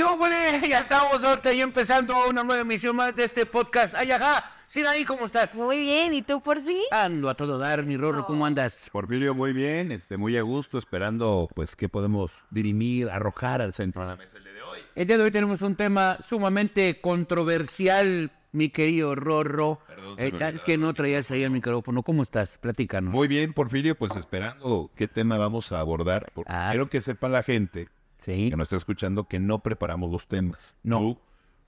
¿Qué hombre? Ya estamos ahorita y empezando una nueva emisión más de este podcast. Ay, ajá. Sinaí, ¿cómo estás? Muy bien, ¿y tú por sí? Ando a todo dar, mi Rorro, ¿cómo andas? Porfirio, muy bien, este, muy a gusto, esperando pues qué podemos dirimir, arrojar al centro de la mesa el día de hoy. El día de hoy tenemos un tema sumamente controversial, mi querido Rorro. Perdón, Eh, me es que no traías ahí el micrófono. ¿Cómo estás? Platícanos. Muy bien, Porfirio, pues esperando qué tema vamos a abordar, porque Ah. quiero que sepa la gente Sí. que nos está escuchando que no preparamos los temas. No. Tú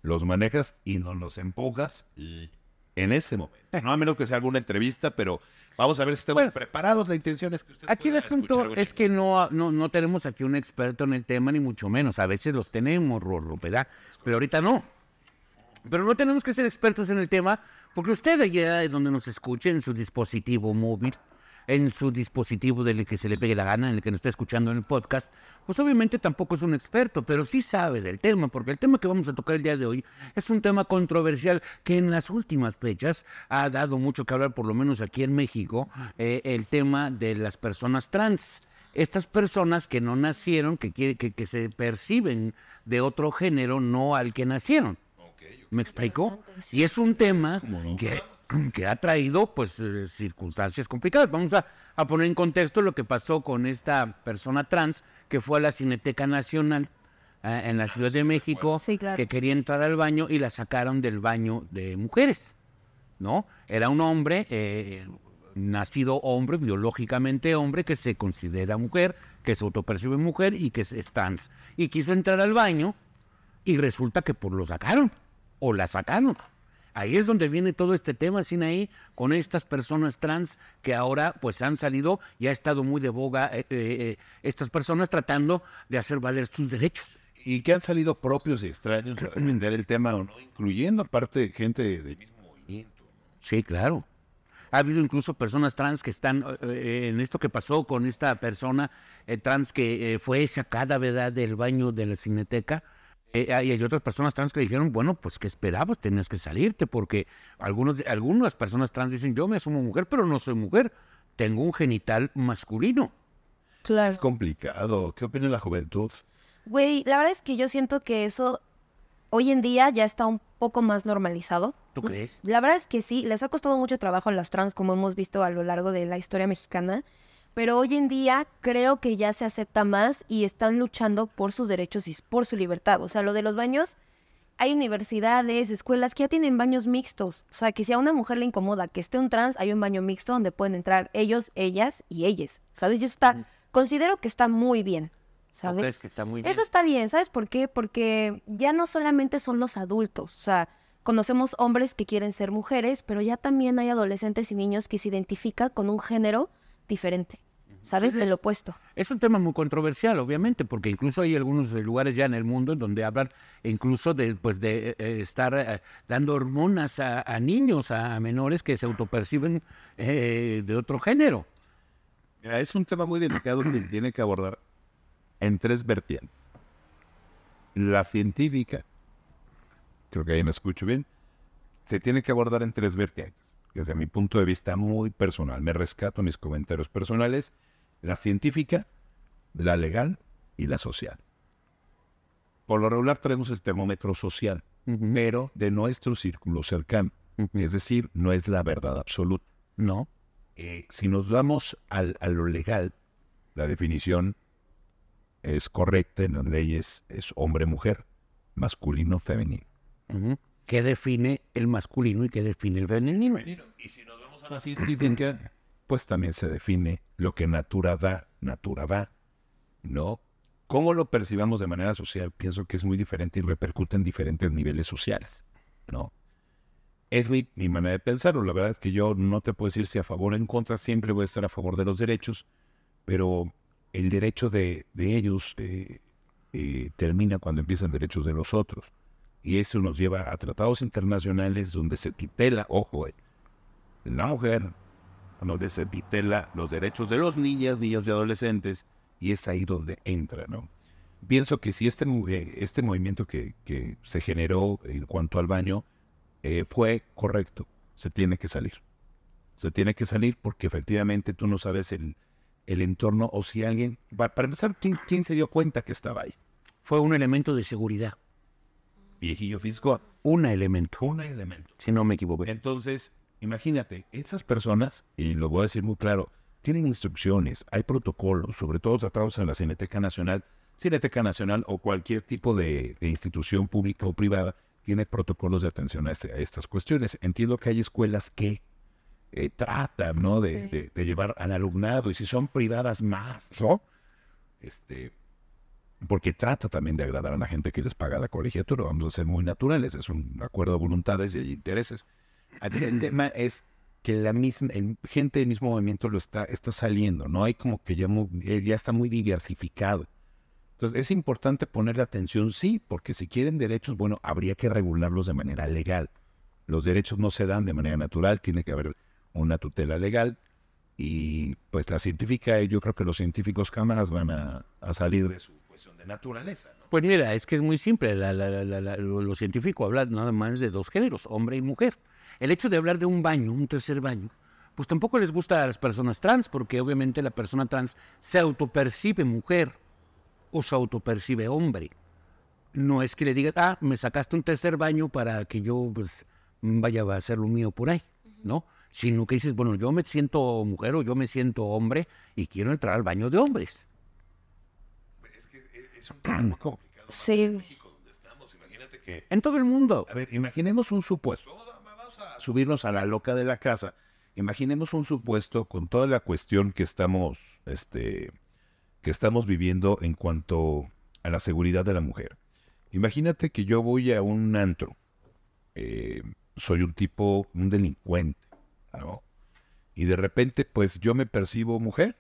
los manejas y nos los empujas y en ese momento. No a menos que sea alguna entrevista, pero vamos a ver si estamos Bueno. preparados. La intención es que usted Aquí el asunto es que no, no, no tenemos aquí un experto en el tema, ni mucho menos. A veces los tenemos, Rorro, ¿verdad? Pero ahorita no. Pero no tenemos que ser expertos en el tema, porque usted allá de donde nos escuche, en su dispositivo móvil, en su dispositivo del que se le pegue la gana, en el que nos está escuchando en el podcast, pues obviamente tampoco es un experto, pero sí sabe del tema, porque el tema que vamos a tocar el día de hoy es un tema controversial que en las últimas fechas ha dado mucho que hablar, por lo menos aquí en México, eh, el tema de las personas trans. Estas personas que no nacieron, que, quiere- que, que se perciben de otro género, no al que nacieron. ¿Me explico? Sí. Y es un tema no? que, que ha traído pues eh, circunstancias complicadas. Vamos a, a poner en contexto lo que pasó con esta persona trans que fue a la Cineteca Nacional eh, en la Ciudad de México, Sí, claro. que quería entrar al baño y la sacaron del baño de mujeres, ¿no? Era un hombre, eh, nacido hombre, biológicamente hombre, que se considera mujer, que se autopercibe mujer y que es trans. Y quiso entrar al baño y resulta que pues lo sacaron o la sacaron. Ahí es donde viene todo este tema, Sinaí, con estas personas trans que ahora pues han salido y ha estado muy de boga eh, eh, estas personas tratando de hacer valer sus derechos. Y que han salido propios y extraños a defender el tema o no, incluyendo aparte gente del mismo movimiento. Sí, claro. Ha habido incluso personas trans que están eh, eh, en esto que pasó con esta persona trans que fue sacada, ¿verdad?, del baño de la cineteca. Eh, y hay otras personas trans que dijeron, bueno, pues ¿qué esperabas? Tenías que salirte porque algunos, algunas personas trans dicen, yo me asumo mujer, pero no soy mujer. Tengo un genital masculino. Es Claro. complicado. ¿Qué opina la juventud? Güey, la verdad es que yo siento que eso hoy en día ya está un poco más normalizado. ¿Tú crees? La verdad es que sí, les ha costado mucho trabajo a las trans, como hemos visto a lo largo de la historia mexicana. Pero hoy en día creo que ya se acepta más y están luchando por sus derechos y por su libertad. O sea, lo de los baños, hay universidades, escuelas que ya tienen baños mixtos. O sea, que si a una mujer le incomoda que esté un trans, hay un baño mixto donde pueden entrar ellos, ellas y ellas. ¿Sabes? Y eso está, considero que está muy bien. ¿Tú ¿Sabes? que está muy bien? Eso está bien, ¿sabes por qué? Porque ya no solamente son los adultos, o sea, conocemos hombres que quieren ser mujeres, pero ya también hay adolescentes y niños que se identifican con un género diferente, ¿sabes? Del opuesto. Es un tema muy controversial, obviamente, porque incluso hay algunos lugares ya en el mundo en donde hablan incluso de, pues, de eh, estar eh, dando hormonas a, a niños, a, menores que se autoperciben eh, de otro género. Mira, es un tema muy delicado que tiene que abordar en tres vertientes. La científica, creo que ahí me escucho bien, se tiene que abordar en tres vertientes. Desde mi punto de vista muy personal, me rescato mis comentarios personales, la científica, la legal y la social. Por lo regular traemos el termómetro social, pero de nuestro círculo cercano. Es decir, no es la verdad absoluta. No. Eh, si nos vamos al- a lo legal, la definición es correcta en las leyes, es hombre-mujer, masculino-femenino. ¿Qué define el masculino y qué define el femenino? Y si nos vamos a la científica, pues también se define lo que natura da, natura va, ¿no? Cómo lo percibamos de manera social, pienso que es muy diferente y repercute en diferentes niveles sociales, ¿no? Es mi, mi manera de pensarlo. La verdad es que yo no te puedo decir si a favor o en contra, siempre voy a estar a favor de los derechos, pero el derecho de, de ellos eh, eh, termina cuando empiezan derechos de los otros. Y eso nos lleva a tratados internacionales donde se tutela, ojo, eh, la mujer, donde se tutela los derechos de los niñas, niños y adolescentes, y es ahí donde entra, ¿no? Pienso que si este, eh, este movimiento que, que se generó en cuanto al baño eh, fue correcto, se tiene que salir. Se tiene que salir porque efectivamente tú no sabes el, el entorno o si alguien, pa- para empezar, ¿quién, quién se dio cuenta que estaba ahí? Fue un elemento de seguridad. Viejillo fiscal. Un elemento, Un elemento. si no me equivoco. Entonces, imagínate, esas personas, y lo voy a decir muy claro, tienen instrucciones, hay protocolos, sobre todo tratados en la Cineteca Nacional. Cineteca Nacional o cualquier tipo de, de institución pública o privada tiene protocolos de atención a, este- a estas cuestiones. Entiendo que hay escuelas que eh, tratan, ¿no? De, Sí. de- de llevar al alumnado, y si son privadas más, ¿no? Este, porque trata también de agradar a la gente que les paga la colegiatura. Vamos a ser muy naturales, es un acuerdo de voluntades y hay intereses. El tema es que la misma el- gente del mismo movimiento lo está, está saliendo, ¿no? Hay como que ya, mu- eh, ya está muy diversificado. Entonces, es importante ponerle atención, sí, porque si quieren derechos, bueno, habría que regularlos de manera legal. Los derechos no se dan de manera natural, tiene que haber una tutela legal. Y pues la científica, yo creo que los científicos jamás van a, a salir de su cuestión de naturaleza, ¿no? Pues mira, es que es muy simple. La, la- la- la- la- lo, lo científico habla nada más de dos géneros, hombre y mujer. El hecho de hablar de un baño, un tercer baño, pues tampoco les gusta a las personas trans, porque obviamente la persona trans se autopercibe mujer o se autopercibe hombre. No es que le digas, ah, me sacaste un tercer baño para que yo pues, vaya a hacer lo mío por ahí, ¿no? Sino que dices, bueno, yo me siento mujer o yo me siento hombre y quiero entrar al baño de hombres. Es un tema muy complicado. Sí. México, donde estamos, imagínate que En todo el mundo. A ver, imaginemos un supuesto. Vamos a subirnos a la loca de la casa. Imaginemos un supuesto con toda la cuestión que estamos, este, que estamos viviendo en cuanto a la seguridad de la mujer. Imagínate que yo voy a un antro. eh, soy un tipo, un delincuente, ¿no? Y de repente, pues yo me percibo mujer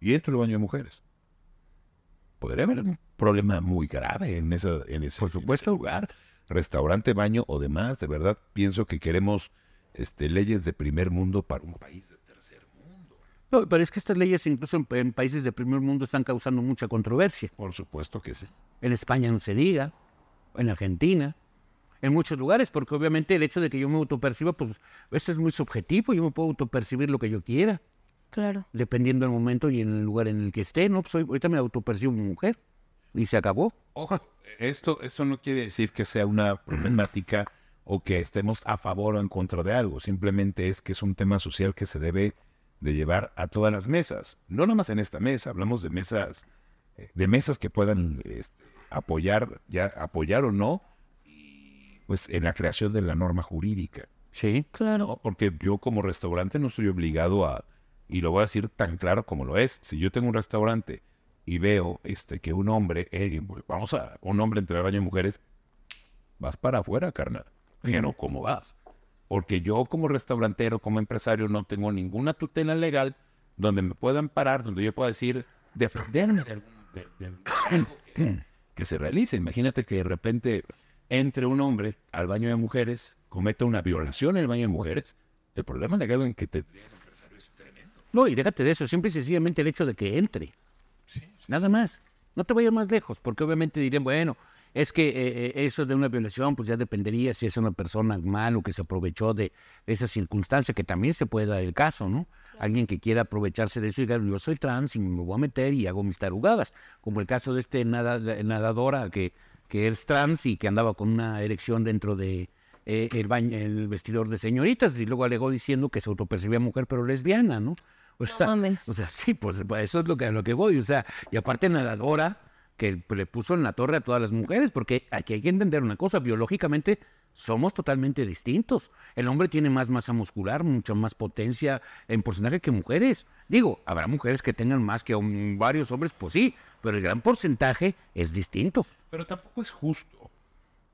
y entro al baño de mujeres. Podría haber un problema muy grave en, esa, en ese, Por supuesto. en ese lugar. Restaurante, baño o demás. De verdad, pienso que queremos este, leyes de primer mundo para un país de tercer mundo. No, pero es que estas leyes incluso en, en países de primer mundo están causando mucha controversia. Por supuesto que sí. En España no se diga, en Argentina, en muchos lugares, porque obviamente el hecho de que yo me autoperciba, pues eso es muy subjetivo, yo me puedo autopercibir lo que yo quiera, Claro. dependiendo del momento y en el lugar en el que esté, ¿no? Pues ahorita me autopercibo mujer y se acabó. Ojo, esto, esto no quiere decir que sea una problemática o que estemos a favor o en contra de algo. Simplemente es que es un tema social que se debe de llevar a todas las mesas. No nomás en esta mesa, hablamos de mesas, eh, de mesas que puedan este, apoyar, ya apoyar o no, y, pues en la creación de la norma jurídica. Sí. Claro. ¿no? Porque yo como restaurante no estoy obligado a, y lo voy a decir tan claro como lo es, si yo tengo un restaurante y veo este que un hombre, eh, vamos a, un hombre entre el baño de mujeres, vas para afuera, carnal. Pero ¿cómo vas? Porque yo como restaurantero, como empresario, no tengo ninguna tutela legal donde me puedan parar, donde yo pueda decir, defenderme de, algún, de- que, que se realice. Imagínate que de repente entre un hombre al baño de mujeres, cometa una violación en el baño de mujeres. El problema legal en que tendría el empresario es tremendo. No, y déjate de eso, simple y sencillamente el hecho de que entre. Nada más. No te vayas más lejos, porque obviamente dirían, bueno, es que eh, eh, eso de una violación, pues ya dependería si es una persona mal o que se aprovechó de esa circunstancia, que también se puede dar el caso, ¿no? Alguien que quiera aprovecharse de eso y diga, yo soy trans y me voy a meter y hago mis tarugadas, como el caso de este nada, nadadora que, que es trans y que andaba con una erección dentro de eh, el, baño, el vestidor de señoritas y luego alegó diciendo que se autopercibía mujer pero lesbiana, ¿no? O sea, mames. o sea, sí, pues eso es lo que, a lo que voy. O sea, y aparte nadadora que le puso en la torre a todas las mujeres, porque aquí hay que entender una cosa, biológicamente somos totalmente distintos. El hombre tiene más masa muscular, mucha más potencia en porcentaje que mujeres. Digo, habrá mujeres que tengan más que varios hombres, pues sí, pero el gran porcentaje es distinto. Pero tampoco es justo.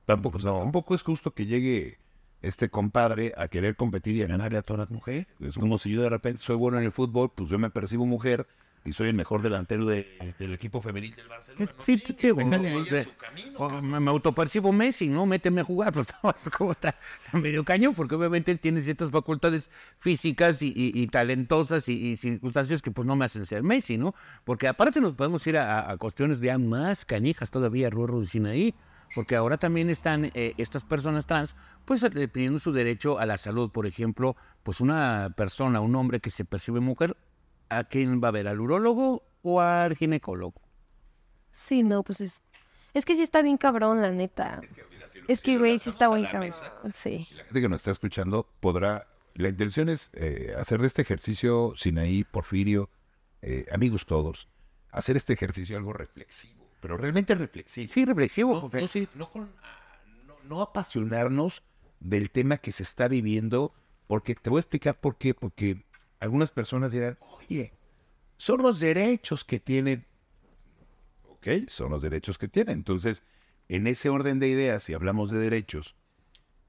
Tampoco, o sea, tampoco es justo que llegue este compadre a querer competir y a ganarle a todas las mujeres. Es como si yo de repente soy bueno en el fútbol, pues yo me percibo mujer y soy el mejor delantero de- del equipo femenil del Barcelona. No Sí, chingue, sí, déjale o- ahí o sea, a su camino. o me, me autopercibo Messi, ¿no? Méteme a jugar, pues como está, está medio cañón, porque obviamente él tiene ciertas facultades físicas y, y- y talentosas y, y circunstancias que pues no me hacen ser Messi, ¿no? Porque aparte nos podemos ir a, a cuestiones ya más canijas todavía, Rorro y Sinaí, porque ahora también están eh, estas personas trans, pues eh, pidiendo su derecho a la salud, por ejemplo, pues una persona, un hombre que se percibe mujer, ¿a quién va a ver? ¿Al urólogo o al ginecólogo? Sí, no, pues es. Es que sí está bien cabrón, la neta. Es que Es que, güey, sí está la cabrón. mesa. Sí. Y la gente que nos está escuchando podrá. La intención es eh, hacer de este ejercicio, Sinaí, Porfirio, eh, amigos todos, hacer este ejercicio algo reflexivo, pero realmente reflexivo. Sí, reflexivo. No, no, sí, no con- ah, no- no apasionarnos del tema que se está viviendo, porque te voy a explicar por qué. Porque algunas personas dirán, oye, son los derechos que tienen. Ok, son los derechos que tienen. Entonces, en ese orden de ideas, si hablamos de derechos,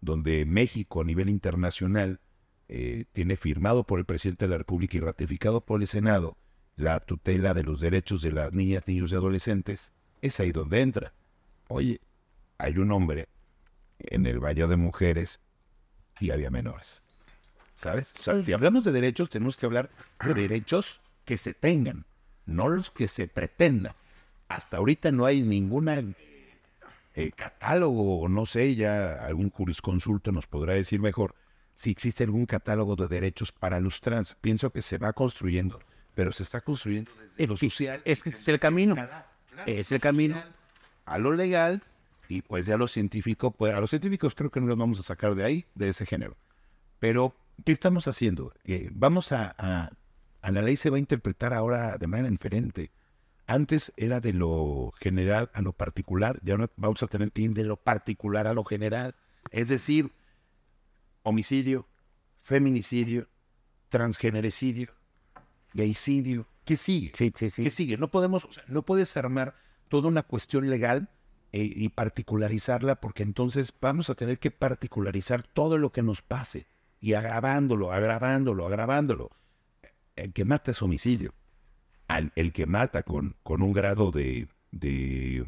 donde México a nivel internacional eh, tiene firmado por el presidente de la República y ratificado por el Senado la tutela de los derechos de las niñas, niños y adolescentes, es ahí donde entra. Oye, hay un hombre en el baño de mujeres y había menores. ¿Sabes? O sea, si hablamos de derechos, tenemos que hablar de derechos que se tengan, no los que se pretendan. Hasta ahorita no hay ninguna eh, catálogo, o no sé, ya algún jurisconsulto nos podrá decir mejor si existe algún catálogo de derechos para los trans. Pienso que se va construyendo, pero se está construyendo desde Es lo social. es que es el camino. Claro, Es el camino. social A lo legal, y pues ya lo científico, pues a los científicos creo que no los vamos a sacar de ahí, de ese género. Pero, ¿qué estamos haciendo? Eh, vamos a, a, a la ley se va a interpretar ahora de manera diferente. Antes era de lo general a lo particular, ya no vamos a tener que ir de lo particular a lo general. Es decir, homicidio, feminicidio, transgenericidio, gaycidio. ¿Qué sigue? Sí, sí, sí. ¿Qué sigue? No podemos, o sea, no puedes armar toda una cuestión legal eh, y particularizarla porque entonces vamos a tener que particularizar todo lo que nos pase y agravándolo, agravándolo, agravándolo. El que mata es homicidio. Al- el que mata con, con un grado de, de,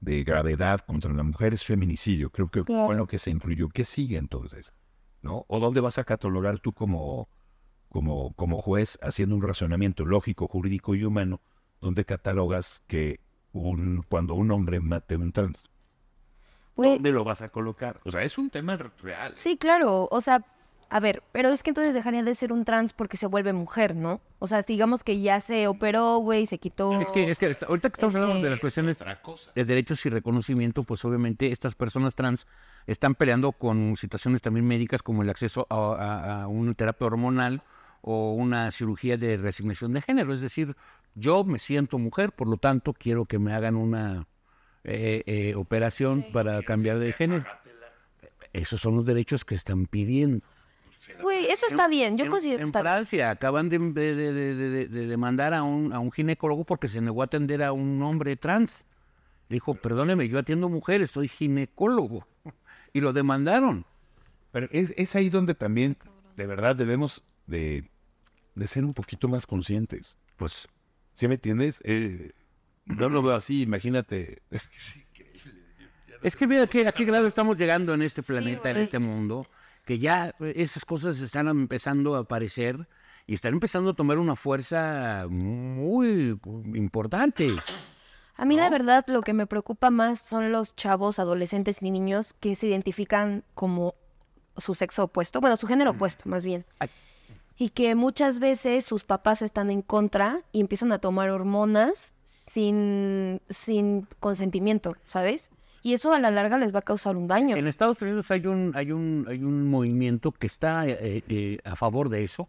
de gravedad contra la mujer es feminicidio. Creo que Claro. fue lo que se incluyó. ¿Qué sigue entonces? ¿No? ¿O dónde vas a catalogar tú como, como, como juez haciendo un razonamiento lógico, jurídico y humano, donde catalogas que un, cuando un hombre mate a un trans, Güey, ¿dónde lo vas a colocar? O sea, es un tema real. Sí, claro, o sea, a ver, pero es que entonces dejaría de ser un trans porque se vuelve mujer, ¿no? O sea, digamos que ya se operó, güey, se quitó. Es que, es que ahorita que estamos hablando de las cuestiones de derechos y reconocimiento, pues obviamente estas personas trans están peleando con situaciones también médicas como el acceso a, a- a una terapia hormonal o una cirugía de resignación de género. Es decir, yo me siento mujer, por lo tanto quiero que me hagan una eh, eh, operación para cambiar de género. Esos son los derechos que están pidiendo. Güey, eso está bien, yo en, considero que en está bien. Francia acaban de, de- de- de- de- de demandar a un, a un ginecólogo porque se negó a atender a un hombre trans. Le dijo, perdóneme, yo atiendo mujeres, soy ginecólogo. Y lo demandaron. Pero es, es ahí donde también, de verdad, debemos de, de ser un poquito más conscientes. Pues ¿Sí me entiendes? Eh, no lo veo así, imagínate. Es que es increíble. es que mira que, a qué grado estamos llegando en este planeta, en este mundo, que ya eh, esas cosas están empezando a aparecer y están empezando a tomar una fuerza muy importante. A mí la verdad lo que me preocupa más son los chavos, adolescentes y niños que se identifican como su sexo opuesto, bueno, su género opuesto más bien. Y que muchas veces sus papás están en contra y empiezan a tomar hormonas sin, sin consentimiento, ¿sabes? Y eso a la larga les va a causar un daño. En Estados Unidos hay un, hay un, hay un movimiento que está eh, eh, a favor de eso,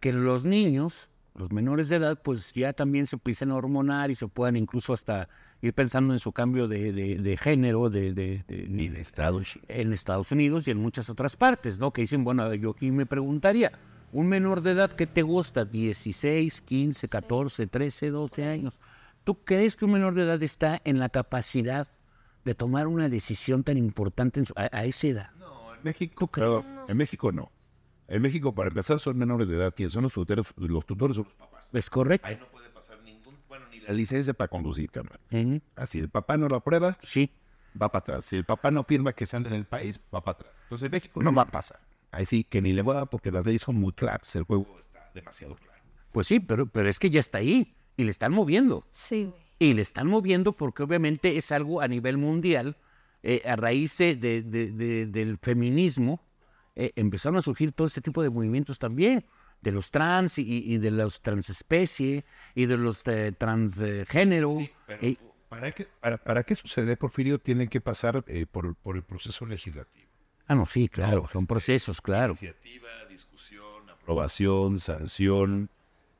que los niños, los menores de edad, pues ya también se empiecen a hormonar y se puedan incluso hasta ir pensando en su cambio de, de- de género de, de- de Estados en Estados Unidos y en muchas otras partes, ¿no? Que dicen, bueno, yo aquí me preguntaría, un menor de edad que te gusta, 16, 15, 14, 13, 12 años, ¿tú crees que un menor de edad está en la capacidad de tomar una decisión tan importante en su- a, a esa edad? No, en México, claro, en México no. En México, para empezar, son menores de edad. Quienes son los tutores, los tutores son los papás. ¿Es correcto? Ahí no puede pasar ningún, bueno, ni la licencia para conducir, carnal. Ujú, Así, el papá no lo aprueba, Sí. va para atrás. Si el papá no firma que sale del país, va para atrás. Entonces, en México no va a pasar. Ahí sí, que ni le va, porque las leyes son muy claras. El juego está demasiado claro. Pues sí, pero, pero es que ya está ahí y le están moviendo. Sí, güey. Y le están moviendo porque obviamente es algo a nivel mundial, eh, a raíz de, de- de- del feminismo, eh, empezaron a surgir todo este tipo de movimientos también, de los trans y, y de los transespecie y de los eh, transgénero. Sí, pero, Eh, para que, para, para que sucede, Porfirio, tiene que pasar eh, por, por el proceso legislativo. Ah, no, sí, claro, son este, procesos, claro. Iniciativa, discusión, aprobación, sanción,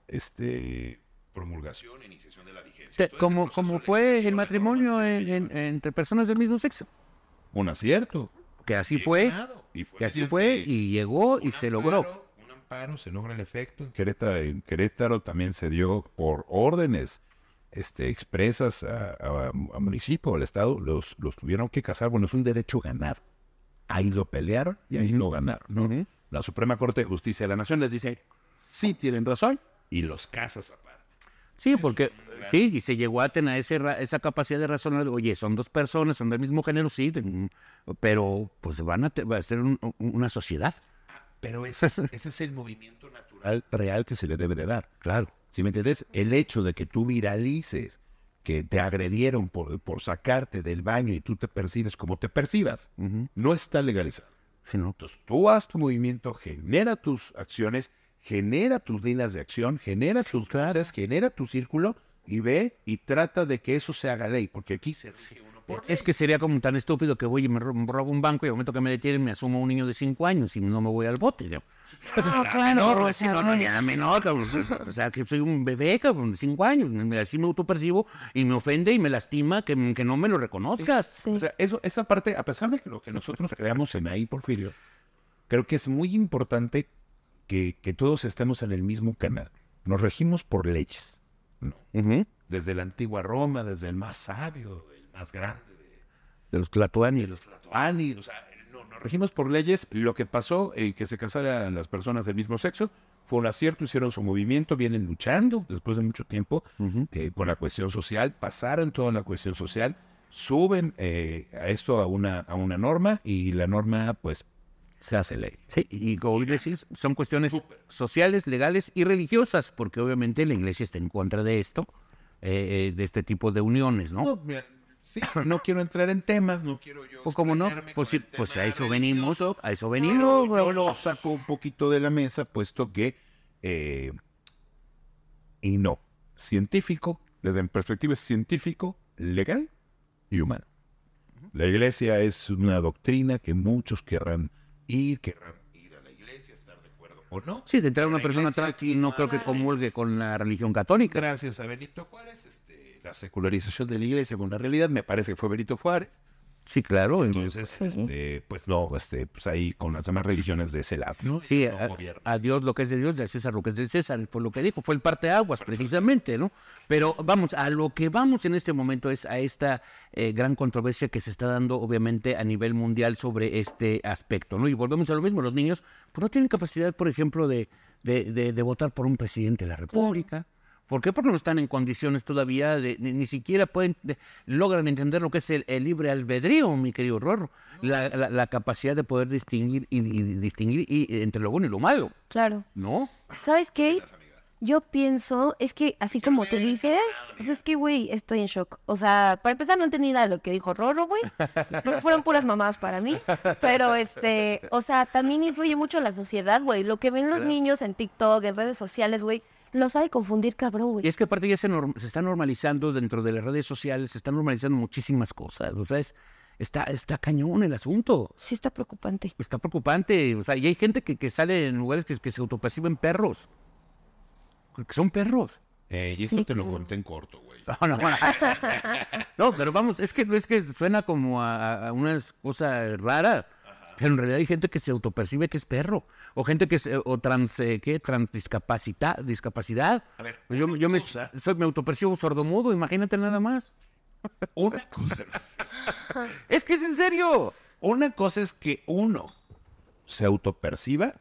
este, promulgación, iniciación de la vigencia. Te- Como, como fue el matrimonio en- en- entre personas del mismo sexo. Un acierto. Que así fue. Y fue que así fue y llegó y se logró. Un amparo, se logra el efecto. En Querétaro, en Querétaro también se dio por órdenes este, expresas a, a- a municipio, al Estado, los, los tuvieron que casar. Bueno, es un derecho ganado. Ahí lo pelearon y ahí lo ganaron. ¿no? La Suprema Corte de Justicia de la Nación les dice, sí tienen razón, y los casas aparte. Sí, porque sí, y se llegó a tener ese esa capacidad de razonar, oye, son dos personas, son del mismo género, sí, pero pues van a, va a ser un- un- una sociedad. Pero ese es, ese es el movimiento natural real que se le debe de dar. Claro. Si me entiendes, el hecho de que tú viralices que te agredieron por, por sacarte del baño y tú te percibes como te percibas, no está legalizado. Sí, ¿no? Entonces tú haz tu movimiento, genera tus acciones, genera tus líneas de acción, genera tus cosas, genera tu círculo y ve y trata de que eso se haga ley, porque aquí se rige Es que sería como tan estúpido que voy y me ro- robo un banco y al momento que me detienen me asumo un niño de 5 años y no me voy al bote. ¿no? Ah, claro, No, no, no, ya menor, cabrón. O sea, que soy un bebé, cabrón, de 5 años. Así me autopercibo y me ofende y me lastima que, que no me lo reconozcas. Sí. O sea, eso, esa parte, a pesar de que lo que nosotros creamos en ahí, Porfirio, creo que es muy importante que, que todos estemos en el mismo canal. Nos regimos por leyes. Desde la antigua Roma, desde el más sabio, más grande de, De los tlatoani. de los Tlatoani, o sea, no, nos regimos por leyes. Lo que pasó, eh, que se casaran las personas del mismo sexo, fue un acierto, hicieron su movimiento, vienen luchando después de mucho tiempo eh, con la cuestión social, pasaron toda la cuestión social, suben eh, a esto a una, a una norma y la norma pues se hace ley. Sí, y como decís, son cuestiones sociales, legales y religiosas, porque obviamente la iglesia está en contra de esto, eh, eh, de este tipo de uniones, ¿no? No, mira, sí, no quiero entrar en temas, no quiero yo. Pues cómo no, pues, sí, pues a eso venimos, a eso No, venimos. yo lo saco un poquito de la mesa, puesto que, eh, y no, científico, desde mi perspectiva es científico, legal y humano. La iglesia es una doctrina que muchos querrán ir, querrán ir a la iglesia, estar de acuerdo o no. Sí, de entrar una persona atrás y no creo que comulgue con la religión católica. Gracias a Benito Juárez, la secularización de la iglesia con la realidad, me parece que fue Benito Juárez. Sí, claro. Entonces, este, pues no, este, pues ahí con las demás religiones de ese lado, ¿no? Sí, No a, gobierno. a Dios lo que es de Dios y a César lo que es del César, por lo que dijo, fue el parteaguas precisamente, ¿no? Pero vamos, a lo que vamos en este momento es a esta eh, gran controversia que se está dando obviamente a nivel mundial sobre este aspecto, ¿no? Y volvemos a lo mismo, los niños pues no tienen capacidad, por ejemplo, de, de, de- de votar por un presidente de la República. ¿Por qué? Porque no están en condiciones todavía, de, ni, ni siquiera pueden, de- logran entender lo que es el, el libre albedrío, mi querido Rorro. La, la- la capacidad de poder distinguir y, y distinguir y, entre lo bueno y lo malo, Claro. ¿no? ¿Sabes qué? Yo pienso, es que así como tú dices, pues es que, güey, estoy en shock. O sea, para empezar no entendí nada de lo que dijo Rorro, güey. Pero fueron puras mamadas para mí. Pero, este, o sea, también influye mucho la sociedad, güey. Lo que ven los niños en TikTok, en redes sociales, güey, los hay confundir cabrón, Y güey. es que aparte ya se, norm- se está normalizando dentro de las redes sociales, se están normalizando muchísimas cosas. O sea, es- está, está cañón el asunto. Sí está preocupante. Está preocupante. O sea, y hay gente que, que sale en lugares que, que se autoperciben perros. Que son perros. Eh, y eso Sí, te lo claro. conté en corto, güey. No, no, bueno. No, pero vamos, es que es que suena como a, a una cosa rara. Pero en realidad hay gente que se autopercibe que es perro. O gente que se, o trans, eh, ¿qué? Transdiscapacidad, discapacidad. A ver, Pues yo, me, soy- me autopercibo sordomudo, imagínate nada más. Una cosa, Es que es en serio. una cosa es que uno se autoperciba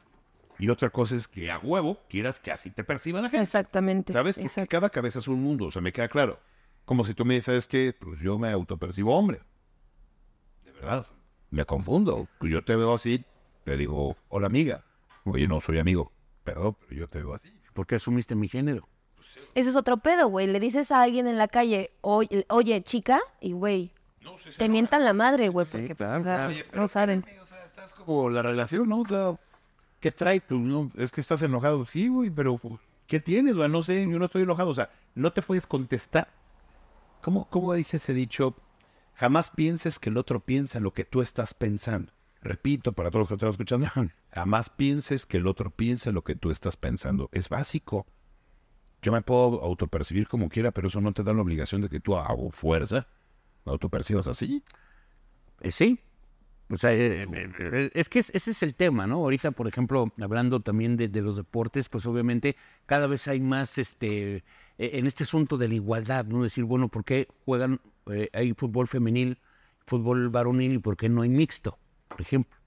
y otra cosa es que a huevo quieras que así te perciba la gente. Exactamente. ¿Sabes? Porque Exacto. cada cabeza es un mundo, o sea, me queda claro. Como si tú me dices que pues yo me autopercibo hombre. De verdad, me confundo. Yo te veo así, te digo, hola amiga. Oye, no soy amigo, perdón, pero yo te veo así. ¿Por qué asumiste mi género? Ese es otro pedo, güey. Le dices a alguien en la calle, oye, oye chica, y güey, te mientan la madre, güey, porque pues, claro, o sea, claro. No saben. O sea, estás como la relación, ¿no? O sea, ¿qué trae tú? No? Es que estás enojado. Sí, güey, pero pues, ¿qué tienes? güey? No sé, yo no estoy enojado. O sea, no te puedes contestar. ¿Cómo, ¿Cómo dice ese dicho? Jamás pienses que el otro piensa lo que tú estás pensando. Repito, para todos los que están escuchando, jamás pienses que el otro piensa lo que tú estás pensando. Es básico. Yo me puedo autopercibir como quiera, pero eso no te da la obligación de que tú hago fuerza. ¿Me autopercibas así? Eh, sí. O sea, eh, eh, es que es- ese es el tema, ¿no? Ahorita, por ejemplo, hablando también de, de los deportes, pues obviamente cada vez hay más este eh, en este asunto de la igualdad, ¿no? Decir, bueno, ¿por qué juegan, eh, hay fútbol femenil, fútbol varonil y por qué no hay mixto, por ejemplo?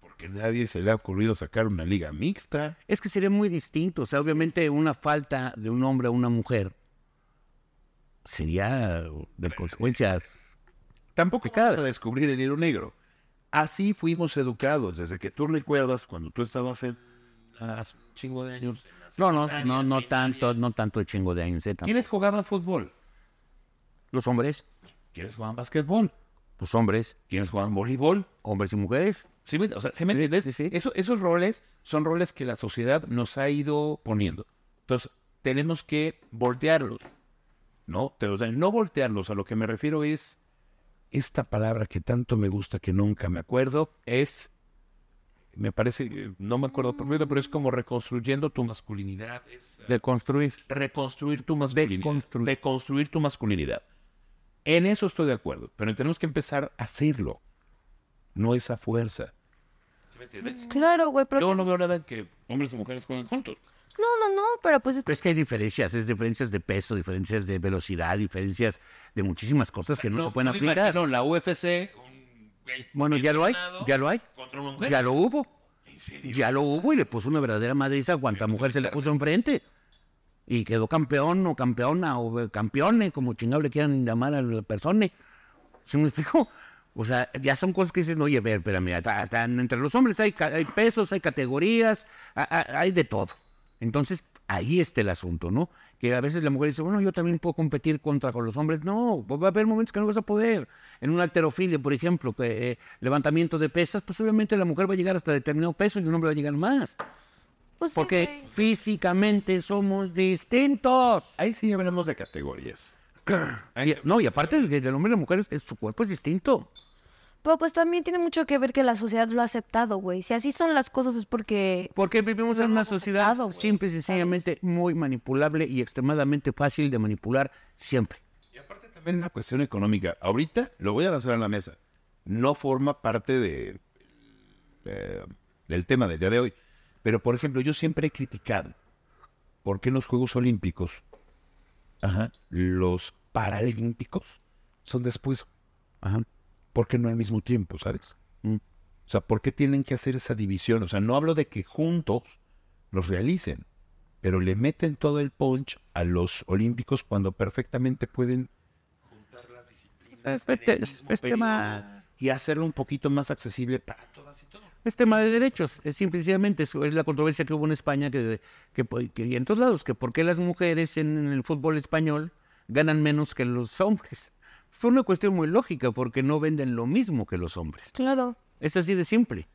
Porque nadie se le ha ocurrido sacar una liga mixta. Es que sería muy distinto. O sea, obviamente una falta de un hombre a una mujer sería de consecuencias. Tampoco vas a descubrir el hilo negro. Así fuimos educados desde que tú recuerdas cuando tú estabas en hace un chingo de años. No, no, no, no tanto, no tanto de chingo de años. ¿eh? ¿Quiénes jugaban fútbol? Los hombres, ¿Quiénes jugaban básquetbol? los hombres, ¿Quiénes jugaban voleibol? hombres y mujeres. ¿Sí me, o sea, ¿sí me entiendes? sí, sí. Eso- esos roles son roles que la sociedad nos ha ido poniendo. Entonces, tenemos que voltearlos. ¿No? O sea, no voltearlos. A lo que me refiero es esta palabra que tanto me gusta, que nunca me acuerdo, es. Me parece, eh, no me acuerdo perfecto, pero es como reconstruyendo tu masculinidad. Es, reconstruir tu masculinidad. Deconstruir. Deconstruir tu masculinidad. En eso estoy de acuerdo, pero tenemos que empezar a hacerlo. No esa fuerza. ¿Sí me entiendes? Claro, güey, pero... Yo no veo nada en que hombres y mujeres jueguen juntos. No, no, no, pero pues... es- Es que hay diferencias, es diferencias de peso, diferencias de velocidad, diferencias de muchísimas cosas que no, se pueden aplicar. imagino la UFC. un güey Bueno, ya lo hay, ya lo hay, Contra una mujer. ya lo hubo. ¿En serio? Ya lo hubo y le puso una verdadera madriza a cuanta mujer se le puso enfrente. Y quedó campeón o campeona o eh, campeone, como chingado le quieran llamar a la persona. ¿Sí me explico? O sea, ya son cosas que dicen, oye, a ver, espérame, hasta, hasta entre los hombres hay, hay pesos, hay categorías, hay de todo. Entonces, ahí está el asunto, ¿no? Que a veces la mujer dice, bueno, yo también puedo competir contra con los hombres. No, va a haber momentos que no vas a poder. En una alterofilia, por ejemplo, que, eh, levantamiento de pesas, pues obviamente la mujer va a llegar hasta determinado peso y el hombre va a llegar más. Pues sí, Porque güey. físicamente somos distintos. Ahí sí hablamos de categorías. Y- no, y aparte de- del hombre y la mujer, es- su cuerpo es distinto. Pero pues también tiene mucho que ver que la sociedad lo ha aceptado, güey. Si así son las cosas es porque... Porque vivimos en una hemos sociedad aceptado, güey, simple y sencillamente muy manipulable y extremadamente fácil de manipular siempre. Y aparte también una cuestión económica. Ahorita lo voy a lanzar a la mesa. No forma parte de, eh, del tema del día de hoy. Pero, por ejemplo, yo siempre he criticado por qué en los Juegos Olímpicos ajá, los Paralímpicos son después. Ajá. ¿Por qué no al mismo tiempo, sabes? Mm. O sea, ¿por qué tienen que hacer esa división? O sea, no hablo de que juntos los realicen, pero le meten todo el punch a los olímpicos cuando perfectamente pueden juntar las disciplinas este- y hacerlo un poquito más accesible para todas y todos. Es tema de derechos, es simplemente eso, es la controversia que hubo en España que, que, que- y en todos lados, que por qué las mujeres en el fútbol español ganan menos que los hombres. Fue una cuestión muy lógica, porque no venden lo mismo que los hombres. Claro. Es así de simple.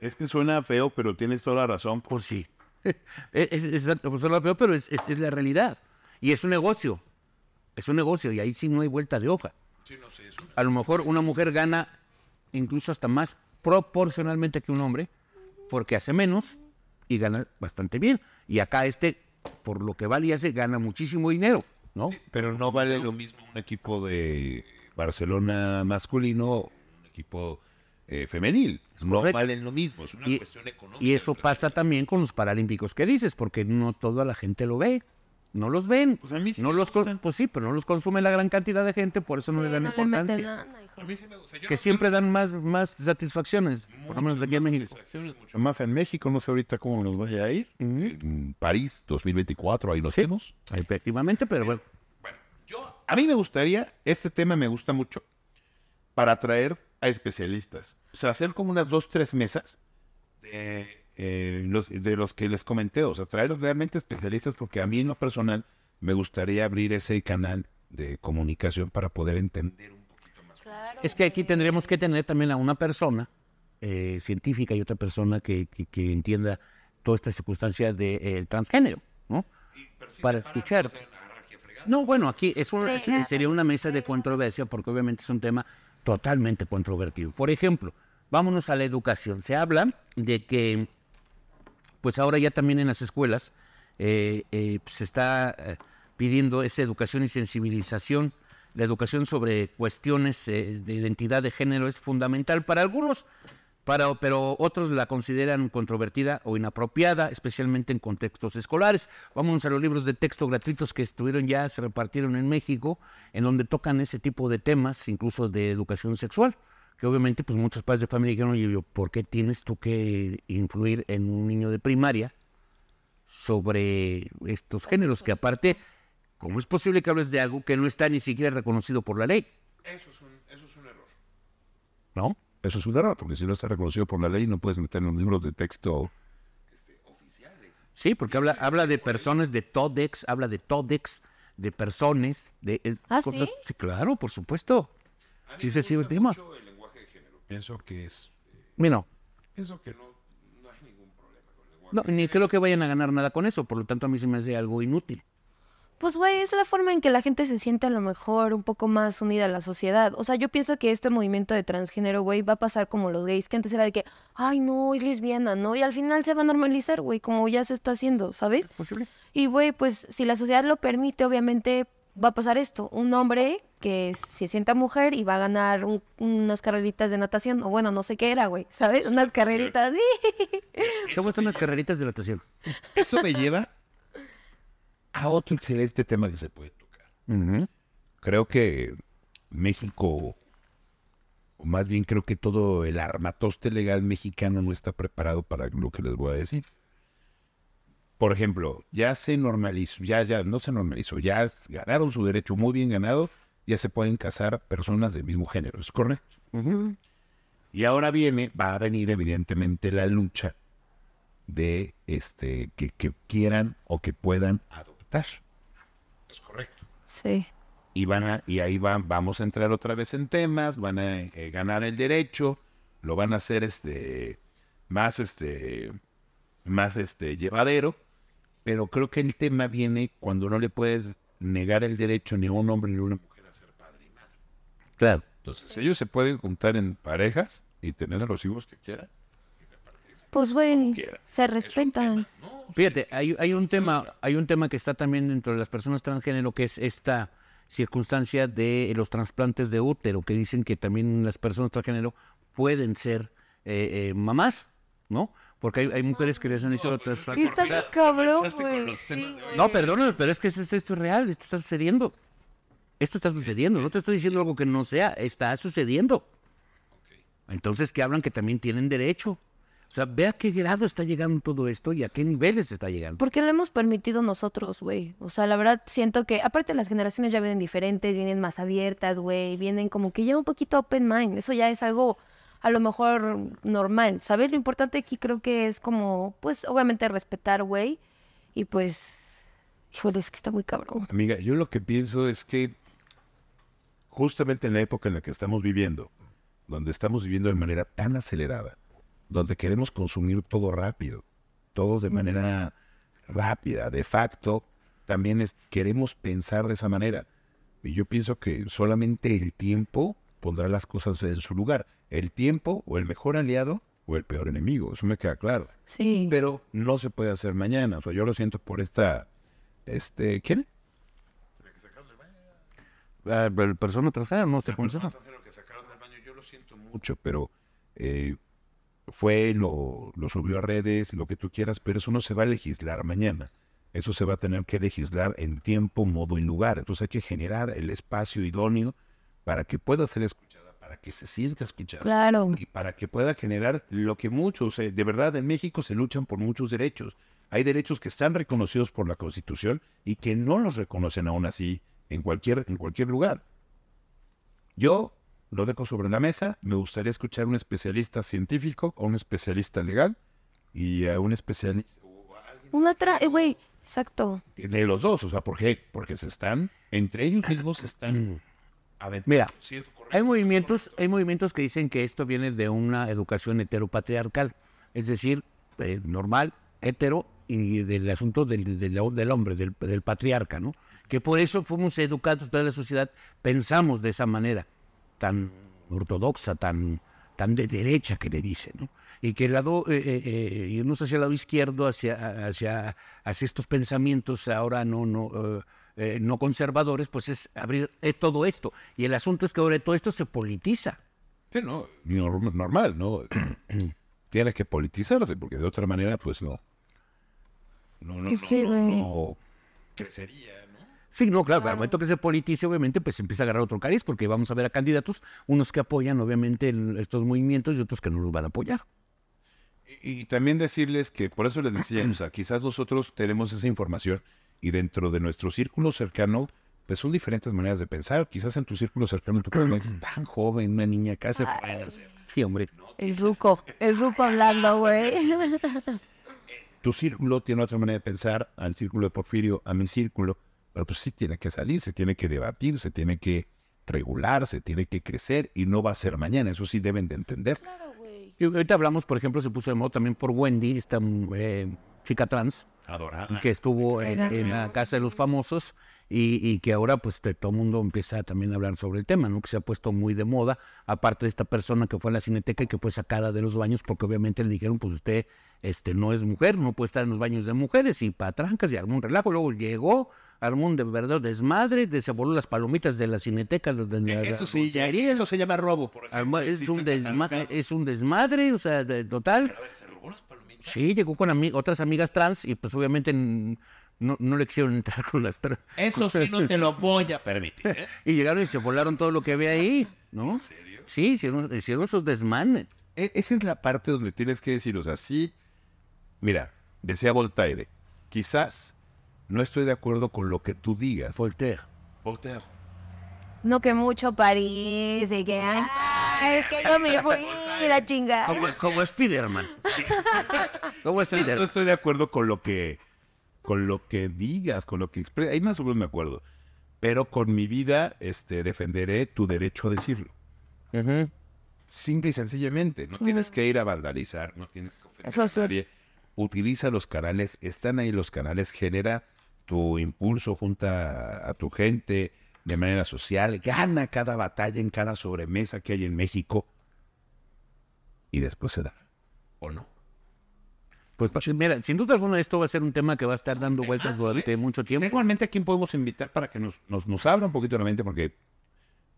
Es que suena feo, pero tienes toda la razón. Pues sí. Es, es, exacto, pues suena feo, pero es, es- es la realidad. Y es un negocio. Es un negocio y ahí sí no hay vuelta de hoja. A lo mejor una mujer gana incluso hasta más proporcionalmente que un hombre porque hace menos y gana bastante bien. Y acá este, por lo que vale y hace, gana muchísimo dinero, ¿no? Pero no vale lo mismo un equipo de Barcelona masculino un equipo eh, femenil. No correcto. valen lo mismo. Es una Y, cuestión económica. y eso pasa también con los paralímpicos que dices, porque no toda la gente lo ve. No los ven. Pues a mí sí no me los gustan. pues sí, pero no los consume la gran cantidad de gente, por eso no le dan no le meten importancia. hijo. A mí sí me gusta. Yo que no- siempre dan más, más satisfacciones, por lo menos aquí en más México. más en México. No sé ahorita cómo nos vaya a ir. En París 2024, ahí nos Sí. vemos. Efectivamente, pero bueno. Bueno, yo, a mí me gustaría, este tema me gusta mucho, para traer a especialistas. O sea, hacer como unas dos, tres mesas de, eh, los, de los que les comenté. O sea, traer realmente especialistas, porque a mí en lo personal me gustaría abrir ese canal de comunicación para poder entender un poquito más. Es que aquí tendremos que tener también a una persona eh, científica y otra persona que, que- que entienda toda esta circunstancia del transgénero, ¿no? Para escuchar. No, bueno, aquí es un- Sí, es- sería una mesa de controversia porque obviamente es un tema totalmente controvertido. Por ejemplo, vámonos a la educación. Se habla de que, pues ahora ya también en las escuelas eh, eh, se está eh, pidiendo esa educación y sensibilización. La educación sobre cuestiones de identidad de género es fundamental para algunos, para, pero otros la consideran controvertida o inapropiada, especialmente en contextos escolares. Vamos a los libros de texto gratuitos que estuvieron ya, se repartieron en México, en donde tocan ese tipo de temas, incluso de educación sexual, que obviamente pues muchos padres de familia dijeron, oye, yo, ¿por qué tienes tú que influir en un niño de primaria sobre estos géneros? Que aparte, ¿cómo es posible que hables de algo que no está ni siquiera reconocido por la ley? Eso es un, eso es un error. ¿No? Eso es un error, porque si no está reconocido por la ley, no puedes meter en los libros de texto Sí, porque habla, habla de personas, de TODEX, habla de TODEX, de personas, de... eh, ¿Ah, cosas- sí? Sí, claro, por supuesto. Sí se sigue el tema. el. Pienso que es, Mira, pienso que no, no hay ningún problema con el no, ni creo que vayan a ganar nada con eso, por lo tanto a mí se me hace algo inútil. Pues, güey, es la forma en que la gente se siente a lo mejor un poco más unida a la sociedad. O sea, yo pienso que este movimiento de transgénero, güey, va a pasar como los gays, que antes era de que, ay, no, es lesbiana, ¿no? Y al final se va a normalizar, güey, como ya se está haciendo, ¿sabes? ¿Posible? Y, güey, pues si la sociedad lo permite, obviamente va a pasar esto. Un hombre que se sienta mujer y va a ganar un- unas carreritas de natación, o bueno, no sé qué era, güey, ¿sabes? Unas carreritas. Se gustan las carreritas de natación. Eso me lleva a otro excelente tema que se puede tocar. Creo que México, o más bien creo que todo el armatoste legal mexicano no está preparado para lo que les voy a decir. Por ejemplo, ya se normalizó, ya, ya, no se normalizó, ya ganaron su derecho muy bien ganado, ya se pueden casar personas del mismo género, ¿es correcto? Y ahora viene, va a venir evidentemente la lucha de este que, que quieran o que puedan adoptar. Es correcto Sí. y van a, y ahí van, vamos a entrar otra vez en temas, van a eh, ganar el derecho, lo van a hacer este más este más este llevadero, pero creo que el tema viene cuando no le puedes negar el derecho ni a un hombre ni a una mujer a ser padre y madre. Claro. Entonces ellos se pueden juntar en parejas y tener a los hijos que quieran. Pues, quiera. se respetan. Fíjate, hay, hay un tema, hay un tema que está también dentro de las personas transgénero, que es esta circunstancia de los trasplantes de útero, que dicen que también las personas transgénero pueden ser eh, eh, mamás, ¿no? Porque hay, hay mujeres que les han hecho trasplante. Está bien cabrón, güey. Sí, No, perdóname, pero es que es- es- esto es real, esto está sucediendo. Esto está sucediendo, no te estoy diciendo algo que no sea, está sucediendo. Entonces, que hablan que también tienen derecho. O sea, ve a qué grado está llegando todo esto y a qué niveles está llegando. Porque lo hemos permitido nosotros, güey. O sea, la verdad siento que, aparte las generaciones ya vienen diferentes, vienen más abiertas, güey. Vienen como que ya un poquito open mind. Eso ya es algo a lo mejor normal, ¿sabes? Lo importante aquí creo que es como, pues, obviamente respetar, güey. Y pues, híjole, es que está muy cabrón. Amiga, yo lo que pienso es que justamente en la época en la que estamos viviendo, donde estamos viviendo de manera tan acelerada, donde queremos consumir todo rápido, todo de manera rápida, de facto, también es- queremos pensar de esa manera. Y yo pienso que solamente el tiempo pondrá las cosas en su lugar. El tiempo o el mejor aliado o el peor enemigo, eso me queda claro. Sí. Pero no se puede hacer mañana. O sea, yo lo siento por esta, este, ¿quién? Ah, El persona transgénero no sé cómo se llama. que sacaron del baño, yo lo siento mucho, pero eh, fue, lo, lo subió a redes, lo que tú quieras, pero eso no se va a legislar mañana. Eso se va a tener que legislar en tiempo, modo y lugar. Entonces hay que generar el espacio idóneo para que pueda ser escuchada, para que se sienta escuchada. Claro. Y para que pueda generar lo que muchos, eh, de verdad, en México se luchan por muchos derechos. Hay derechos que están reconocidos por la Constitución y que no los reconocen aún así en cualquier, en cualquier lugar. Yo lo dejo sobre la mesa. Me gustaría escuchar a un especialista científico, a un especialista legal y a un especialista Una tra... eh, Güey, exacto. de los dos. O sea, ¿por qué? Porque se están, entre ellos mismos se están aventando Mira. Hay movimientos, hay movimientos que dicen que esto viene de una educación heteropatriarcal, es decir, eh, normal, hetero, y del asunto del, del, del hombre, del, del patriarca, ¿no? Que por eso fuimos educados, toda la sociedad pensamos de esa manera, tan ortodoxa, tan, tan de derecha que le dicen, ¿no? Y que el lado, eh, eh, eh, irnos hacia el lado izquierdo, hacia, hacia, hacia estos pensamientos ahora no, no, eh, no conservadores, pues es abrir eh, todo esto. Y el asunto es que ahora todo esto se politiza. Sí, no, norm- normal, ¿no? Tiene que politizarse, porque de otra manera, pues no. No, no, no, Sí, no, güey. no crecería. Sí, no, claro, al momento que se politice, obviamente, pues empieza a agarrar otro cariz, porque vamos a ver a candidatos, unos que apoyan, obviamente, el- estos movimientos y otros que no los van a apoyar. Y, y también decirles que, por eso les decía, o sea, quizás nosotros tenemos esa información y dentro de nuestro círculo cercano, pues son diferentes maneras de pensar. Quizás en tu círculo cercano tú eres tan joven, una niña que hace. Sí, hombre. El ruco, el ruco hablando, güey. Tu círculo tiene otra manera de pensar, al círculo de Porfirio, a mi círculo, pero pues sí tiene que salir, se tiene que debatir, se tiene que regular, se tiene que crecer y no va a ser mañana, eso sí deben de entender. Y ahorita hablamos, por ejemplo, se puso de moda también por Wendy, esta eh, chica trans, Adorada. que estuvo en, en la casa de los famosos y, y que ahora pues te- todo el mundo empieza también a hablar sobre el tema, ¿no? Que se ha puesto muy de moda, aparte de esta persona que fue a la cineteca y que fue sacada de los baños porque obviamente le dijeron, pues usted este no es mujer, no puede estar en los baños de mujeres y patrancas y armó un relajo, luego llegó, armó un de verdad desmadre, desaboló las palomitas de la cineteca, de la- Eso sí, ya, eso se llama robo, por ejemplo. Armó- es, un desma- catalogado. es un desmadre, o sea, de- total. A ver, se robó las palomitas. Sí, llegó con ami- otras amigas trans y pues obviamente no, no le quisieron entrar con las trans. Eso sí no te lo voy a permitir. ¿eh? Y llegaron y se volaron todo lo que había ahí, ¿no? ¿En serio? Sí, hicieron, hicieron sus desmanes. E- Esa es la parte donde tienes que decir, o sea, sí, mira, decía Voltaire, quizás no estoy de acuerdo con lo que tú digas. Voltaire. Voltaire. No que mucho París y que... Ay, es que yo me fui, la chingada. Como, como Spiderman. como No Spiderman. estoy de acuerdo con lo que con lo que digas, con lo que expresas. Ahí más o menos me acuerdo. Pero con mi vida este, defenderé tu derecho a decirlo. Simple y sencillamente. No tienes que ir a vandalizar, no tienes que ofender Eso a sí. nadie. Utiliza los canales, están ahí los canales, genera tu impulso junta a, tu gente de manera social, gana cada batalla en cada sobremesa que hay en México y después se da. ¿O no? Pues mira, sin duda alguna esto va a ser un tema que va a estar dando vueltas durante mucho tiempo. Igualmente, ¿a quién podemos invitar para que nos, nos, nos abra un poquito la mente? Porque,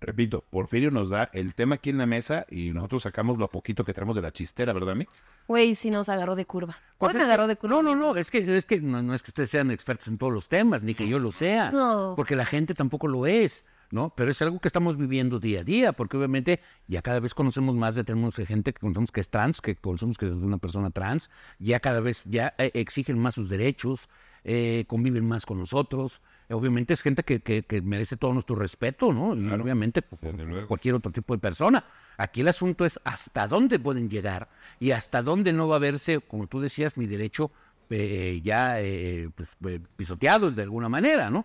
repito, Porfirio nos da el tema aquí en la mesa y nosotros sacamos lo poquito que traemos de la chistera, ¿verdad, Mix? Güey, sí nos agarró de curva. Pues Hoy me es que- agarró de curva. No, no, no, es que, es que no, no es que ustedes sean expertos en todos los temas, ni que yo lo sea. No. Porque la gente tampoco lo es, ¿no? Pero es algo que estamos viviendo día a día, porque obviamente ya cada vez conocemos más de tenemos gente que conocemos que es trans, que conocemos que es una persona trans, ya cada vez ya eh, exigen más sus derechos, eh, conviven más con nosotros. Obviamente es gente que, que- que merece todo nuestro respeto, ¿no? Y obviamente pues, luego. cualquier otro tipo de persona. Aquí el asunto es hasta dónde pueden llegar y hasta dónde no va a verse, como tú decías, mi derecho eh, ya eh, pues, eh, pisoteado de alguna manera, ¿no?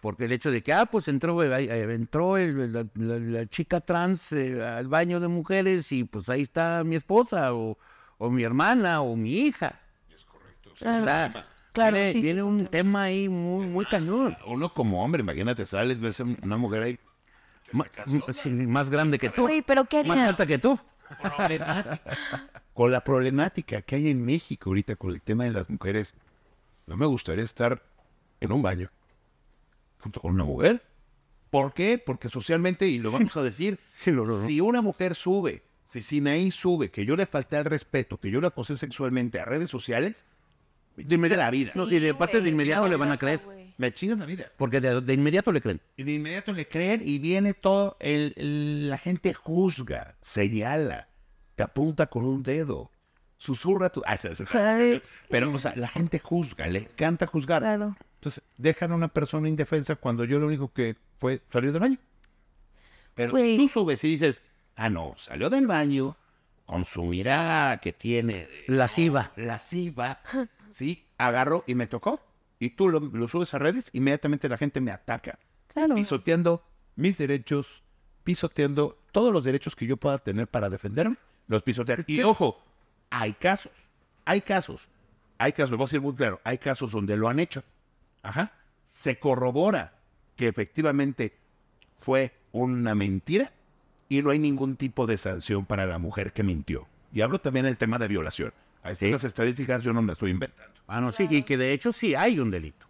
Porque el hecho de que, ah, pues entró, eh, entró el- la, la- la chica trans eh, al baño de mujeres y pues ahí está mi esposa o, o mi hermana o mi hija. O sea, Claro, tiene, sí, sí, tiene un un tema. tema ahí muy, muy cañón. Uno como hombre, imagínate, sales, ves a una mujer ahí. Sí, más grande que tú. Güey, pero ¿qué Más haría? alta que tú. Con la problemática que hay en México ahorita con el tema de las mujeres, no me gustaría estar en un baño junto con una mujer. ¿Por qué? Porque socialmente, y lo vamos a decir, Sí, lo- lo- lo. si una mujer sube, si Sinaí sube, que yo le falté al respeto, que yo la acosé sexualmente a redes sociales, me chingas la vida. No, y de parte de inmediato le van a creer. Me chingas la vida. Porque de, de inmediato le creen. Y de inmediato le creen y viene todo, el, el- la gente juzga, señala, te apunta con un dedo, susurra tu... Ay, Ay. Pero, o sea, la gente juzga, le encanta juzgar. Claro. Entonces, dejan a una persona indefensa cuando yo lo único que fue salir del baño. Pero si tú subes y dices, ah, no, salió del baño, con su mirada que tiene... de- Lasciva. lasciva, sí, agarró y me tocó. Y tú lo, lo subes a redes, inmediatamente la gente me ataca Claro. pisoteando mis derechos, pisoteando todos los derechos que yo pueda tener para defenderme, los pisotean. Y ojo, hay casos, hay casos, hay casos, voy a decir muy claro, hay casos donde lo han hecho. Ajá. Se corrobora que efectivamente fue una mentira y no hay ningún tipo de sanción para la mujer que mintió. Y hablo también del tema de violación. A estas estadísticas yo no me las estoy inventando. Ah, no, sí, y que de hecho sí hay un delito.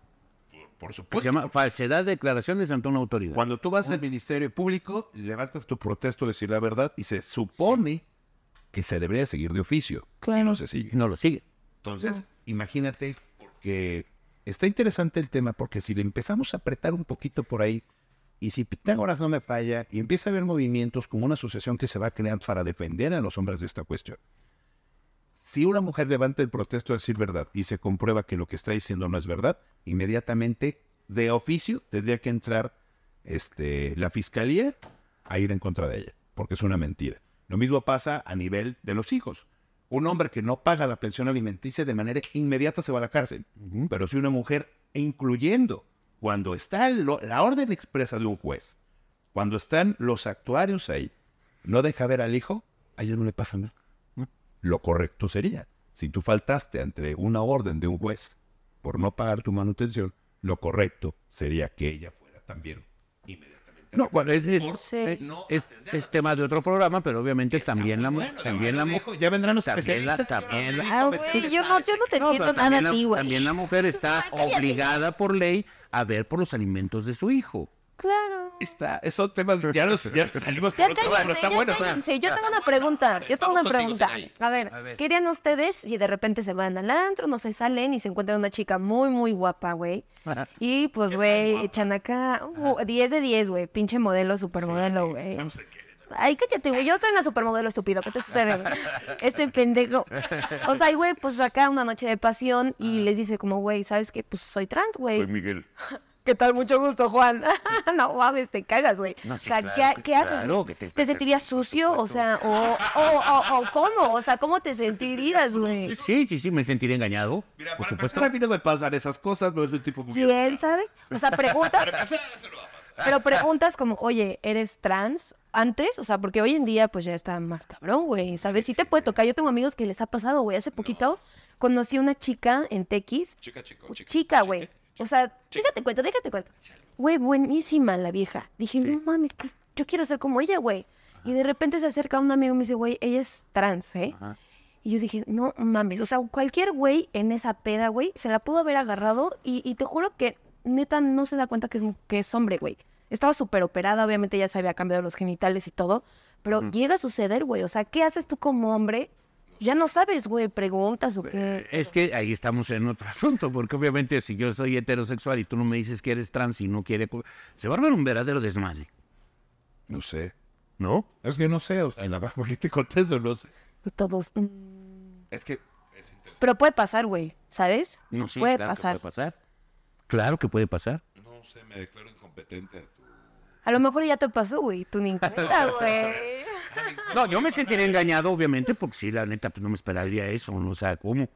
Por Se supuesto. llama falsedad de declaraciones ante una autoridad. Cuando tú vas al Ministerio Público, levantas tu protesto de decir la verdad y se supone que se debería seguir de oficio. Claro. Y no se sigue. No lo sigue. Entonces, imagínate, porque está interesante el tema, porque si le empezamos a apretar un poquito por ahí, y si Pitágoras no me falla, y empieza a haber movimientos como una asociación que se va a crear para defender a los hombres de esta cuestión. Si una mujer levanta el protesto de decir verdad y se comprueba que lo que está diciendo no es verdad, inmediatamente de oficio tendría que entrar este, la fiscalía a ir en contra de ella, porque es una mentira. Lo mismo pasa a nivel de los hijos. Un hombre que no paga la pensión alimenticia de manera inmediata se va a la cárcel. Pero si una mujer, incluyendo cuando está lo- la orden expresa de un juez, cuando están los actuarios ahí, no deja ver al hijo, a ella no le pasa nada. Lo correcto sería, si tú faltaste ante una orden de un juez por no pagar tu manutención, lo correcto sería que ella fuera también inmediatamente. a la No, bueno, es, es- no es- tema de otro programa, pero obviamente también la Bueno, también la mujer, Ya vendrán los también la, también la- Ah, güey, yo no, yo no te entiendo nada a la- ti, güey. También la mujer está obligada por ley a ver por los alimentos de su hijo. Claro. Está, esos temas ya nos salimos Ya por otro lado, cállense, pero está ya bueno. cállense. Yo tengo una pregunta. Yo tengo una pregunta. A ver, A ver. ¿qué harían ustedes si de repente se van al antro, no se salen y se encuentran una chica muy, muy guapa, güey? Y pues, güey, echan acá uh, 10 de 10, güey. Pinche modelo, supermodelo, güey. Ay, cállate, güey. Yo soy una supermodelo estúpido. ¿Qué te sucede, güey? Este pendejo. O sea, güey, pues acá una noche de pasión y les dice como, güey, ¿sabes qué? Pues soy trans, güey. Miguel. ¿Qué tal? Mucho gusto, Juan. no mames, te cagas, güey. No, o sea, claro ¿qué, que- qué haces? claro güey? que te- te, sentirías sucio? O sea, o, o, o, o ¿cómo? O sea, ¿cómo te sentirías, güey? Sí, sí, sí, me sentiría engañado. Mira, por para supuesto. empezar, a mí no me pasan esas cosas, no es un tipo muy... ¿Quién sabe? O sea, preguntas, pero preguntas como, oye, ¿eres trans? Antes, o sea, porque hoy en día pues ya está más cabrón, güey, ¿sabes? Sí te puede tocar. Yo tengo amigos que les ha pasado, güey. Hace poquito conocí una chica en Tequis Chica, chico, chica. chica, güey. O sea, déjate cuento, déjate cuento. Güey, buenísima la vieja. Dije, no mames, yo quiero ser como ella, güey. Y de repente se acerca un amigo y me dice, güey, ella es trans, ¿eh? Ajá. Y yo dije, no mames, o sea, cualquier güey en esa peda, güey, se la pudo haber agarrado y, y te juro que neta no se da cuenta que es, que es hombre, güey. Estaba súper operada, obviamente ya se había cambiado los genitales y todo, pero llega a suceder, güey. O sea, ¿qué haces tú como hombre? Ya no sabes, güey, preguntas o qué. Es que ahí estamos en otro asunto, porque obviamente si yo soy heterosexual y tú no me dices que eres trans y no quiere... Se va a armar un verdadero desmadre, No sé. ¿no? Es que no sé, o sea, en la baja, ¿por qué te contesto? No sé. Todos. mm. Es que es interesante. Pero puede pasar, güey, ¿sabes? No, sí, puede claro que pasar. puede pasar. Claro que puede pasar. No sé, me declaro incompetente a lo mejor ya te pasó, güey. Tú ni en cuenta, güey. No, yo me sentiría engañado, obviamente, porque sí, la neta, pues no me esperaría eso, ¿no? O sea, ¿cómo?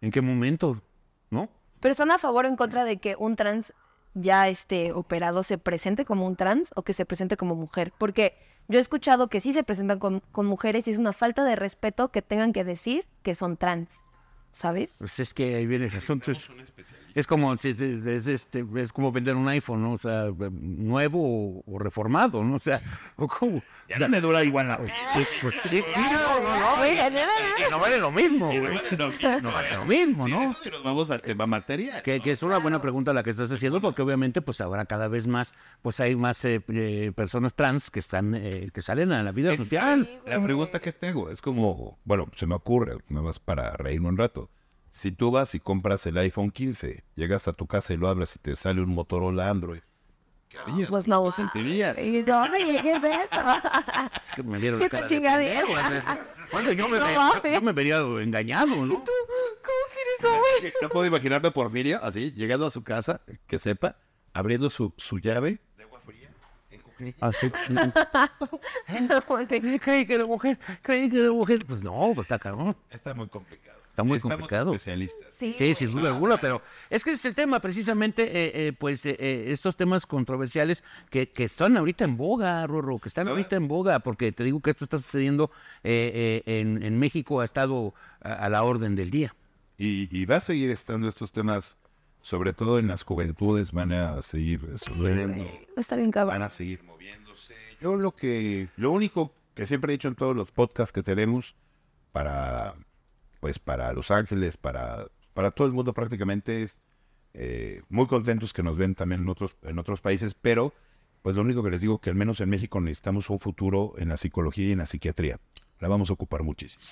¿En qué momento? ¿No? Pero están a favor o en contra de que un trans ya esté operado se presente como un trans o que se presente como mujer. Porque yo he escuchado que sí se presentan con, con mujeres y es una falta de respeto que tengan que decir que son trans. ¿Sabes? Pues es que ahí viene el asunto. Es, Somos un especialista. Es como si- es, es, este, es como vender un iPhone, ¿no? O sea, nuevo o, o reformado, ¿no? O sea, ¿o cómo? Ya no me dura igual la no, no, no, Oiga, es no, no, no. que no vale lo mismo, güey. No, No vale lo mismo, ¿no? vamos al tema material. Que, que es una buena pregunta la que estás haciendo, porque obviamente, pues ahora cada vez más, pues hay más eh, eh, personas trans que están, eh, que salen a la vida Es- social. La pregunta que tengo es como, bueno, se me ocurre, nada más para reírme un rato. Si tú vas y compras el iPhone 15, llegas a tu casa y lo abres y te sale un Motorola Android, ¿qué harías? Pues no, ¿Te sí. sentirías? Y no, oye, ¿qué es eso? Es que me vieron ¿Qué chingadera? Bueno, yo me, yo me vería engañado, ¿no? ¿Cómo quieres eso, güey? No puedo imaginarme Porfirio así, llegando a su casa, que sepa, abriendo su, su llave de agua fría. Así. creí que era mujer, creí que era mujer. Pues no, pues está cabrón. Está muy complicado. Está muy Estamos complicado. especialistas. Sí, Sí, sin duda alguna, pero es que ese es el tema, precisamente, eh, eh, pues eh, eh, estos temas controversiales que, que están ahorita en boga, Rorro, que están ¿No ahorita ves? en boga, porque te digo que esto está sucediendo eh, eh, en, en México, ha estado a, a la orden del día. Y, y va a seguir estando estos temas sobre todo en las juventudes, van a seguir subiendo, Va a estar bien cabrón. van a seguir moviéndose. Yo lo que, lo único que siempre he dicho en todos los podcasts que tenemos para, pues para Los Ángeles, para, para todo el mundo prácticamente es eh, muy contentos que nos ven también en otros, en otros países, pero pues lo único que les digo que al menos en México necesitamos un futuro en la psicología y en la psiquiatría. La vamos a ocupar muchísimo.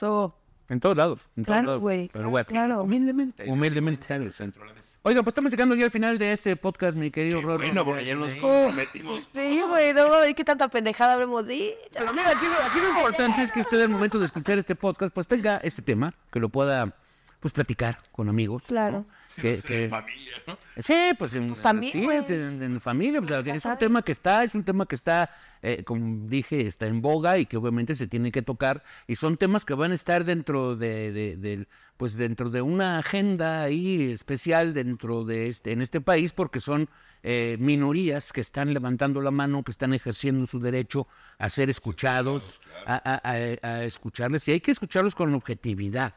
En todos lados. En todos claro, lados. güey. Pero bueno. Claro. Humildemente. Humildemente. En el centro de la mesa. Oiga, pues estamos llegando ya al final de este podcast, mi querido Rorro. Bueno, porque ya nos comprometimos. Sí, güey, no a ver qué tanta pendejada hablemos de. Pero mira, aquí, lo- aquí lo importante es que usted al momento de escuchar este podcast, pues tenga este tema, que lo pueda pues platicar con amigos. Claro. ¿no? Que, que- Familia, ¿no? sí, pues en, también, sí, güey. en, en familia, pues, es un tema que está, es un tema que está, eh, como dije, está en boga y que obviamente se tiene que tocar y son temas que van a estar dentro de, de- del- pues dentro de una agenda ahí especial dentro de este, en este país porque son eh, minorías que están levantando la mano, que están ejerciendo su derecho a ser escuchados, a, a- a- a escucharles y hay que escucharlos con objetividad,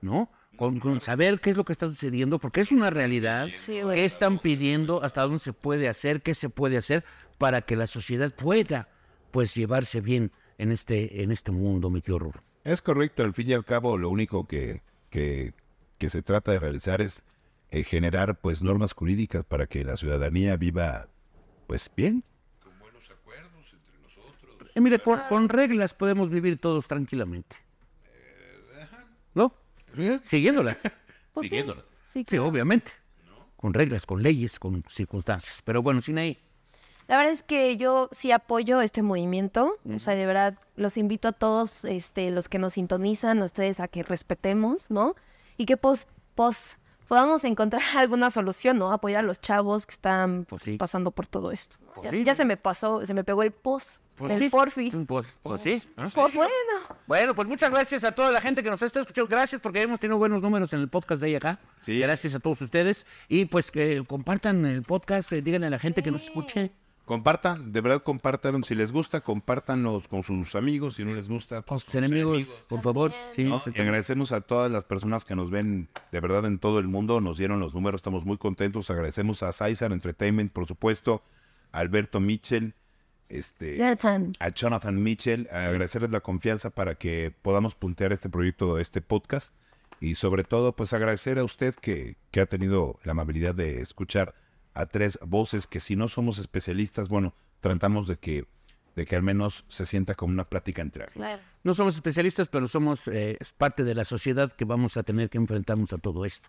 ¿no? Con, con saber qué es lo que está sucediendo, porque es una realidad. Sí, güey. ¿Qué están pidiendo? ¿Hasta dónde se puede hacer? ¿Qué se puede hacer para que la sociedad pueda, pues, llevarse bien en este, en este mundo, mi Rorro? Es correcto, al fin y al cabo lo único que, que, que se trata de realizar es eh, generar pues normas jurídicas para que la ciudadanía viva pues bien. Eh, mire, con, con reglas podemos vivir todos tranquilamente. ¿No? Siguiéndolas. Pues sí. Siguiéndola. Sí, Sí, claro. obviamente. Con reglas, con leyes, con circunstancias. Pero bueno, sin ahí. La verdad es que yo sí apoyo este movimiento. O sea, de verdad, los invito a todos, este, los que nos sintonizan, a ustedes a que respetemos, ¿no? Y que pues, pues podamos encontrar alguna solución, ¿no? Apoyar a los chavos que están Pues pues, sí. pasando por todo esto. Pues ya, sí. ya se me pasó, se me pegó el post Pues del sí. porfi. Pues, pues sí. Pues bueno. Bueno, pues muchas gracias a toda la gente que nos está escuchando. Gracias porque hemos tenido buenos números en el podcast de ahí acá. Sí. Gracias a todos ustedes. Y pues que compartan el podcast, eh, díganle a la gente que nos escuche. Compartan, de verdad compartan, si les gusta, compártanlos con sus amigos, si no les gusta, pues Sus con sus enemigos, por favor. Sí, ¿no? sí, Y agradecemos a todas las personas que nos ven de verdad en todo el mundo, nos dieron los números, estamos muy contentos, agradecemos a César Entertainment, por supuesto, a Alberto Mitchell, este, Jonathan. a Jonathan Mitchell, a agradecerles la confianza para que podamos puntear este proyecto, este podcast, y sobre todo, pues agradecer a usted que, que ha tenido la amabilidad de escuchar a tres voces que si no somos especialistas, bueno, tratamos de que, de que al menos se sienta como una plática entre amigos. Claro. No somos especialistas, pero somos eh, parte de la sociedad que vamos a tener que enfrentarnos a todo esto.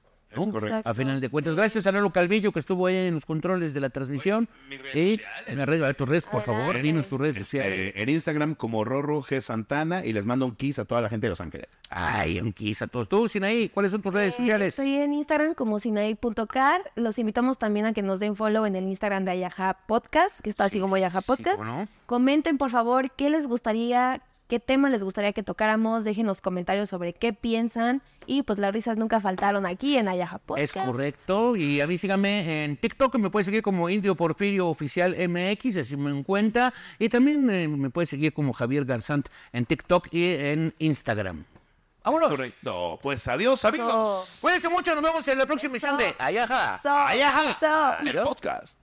A final de cuentas, sí. gracias a Lalo Calvillo que estuvo ahí en los controles de la transmisión. y en la red, a tus redes, por favor, dinos tus redes sociales. Eh, en Instagram como Rorro G Santana y les mando un kiss a toda la gente de Los Ángeles. Ay, un kiss a todos. Tú, Sinaí, ¿cuáles son tus redes Eh, sociales? Estoy en Instagram como sinaí.car. Los invitamos también a que nos den follow en el Instagram de Ayaja Podcast, que está así como Ayaja Podcast. ¿cómo no? Comenten, por favor, qué les gustaría, qué tema les gustaría que tocáramos. Dejen los comentarios sobre qué piensan. Y pues las risas nunca faltaron aquí en Ayaja Podcast. Es correcto. Y a mí síganme en TikTok, me puede seguir como Indio Porfirio Oficial MX, así me encuentra. Y también eh, me puede seguir como Javier Garzant en TikTok y en Instagram. ¡Vámonos! Correcto. Pues adiós, amigos. Cuídense mucho, nos vemos en la próxima emisión de Ayaja. So, Ayaja. so. El podcast.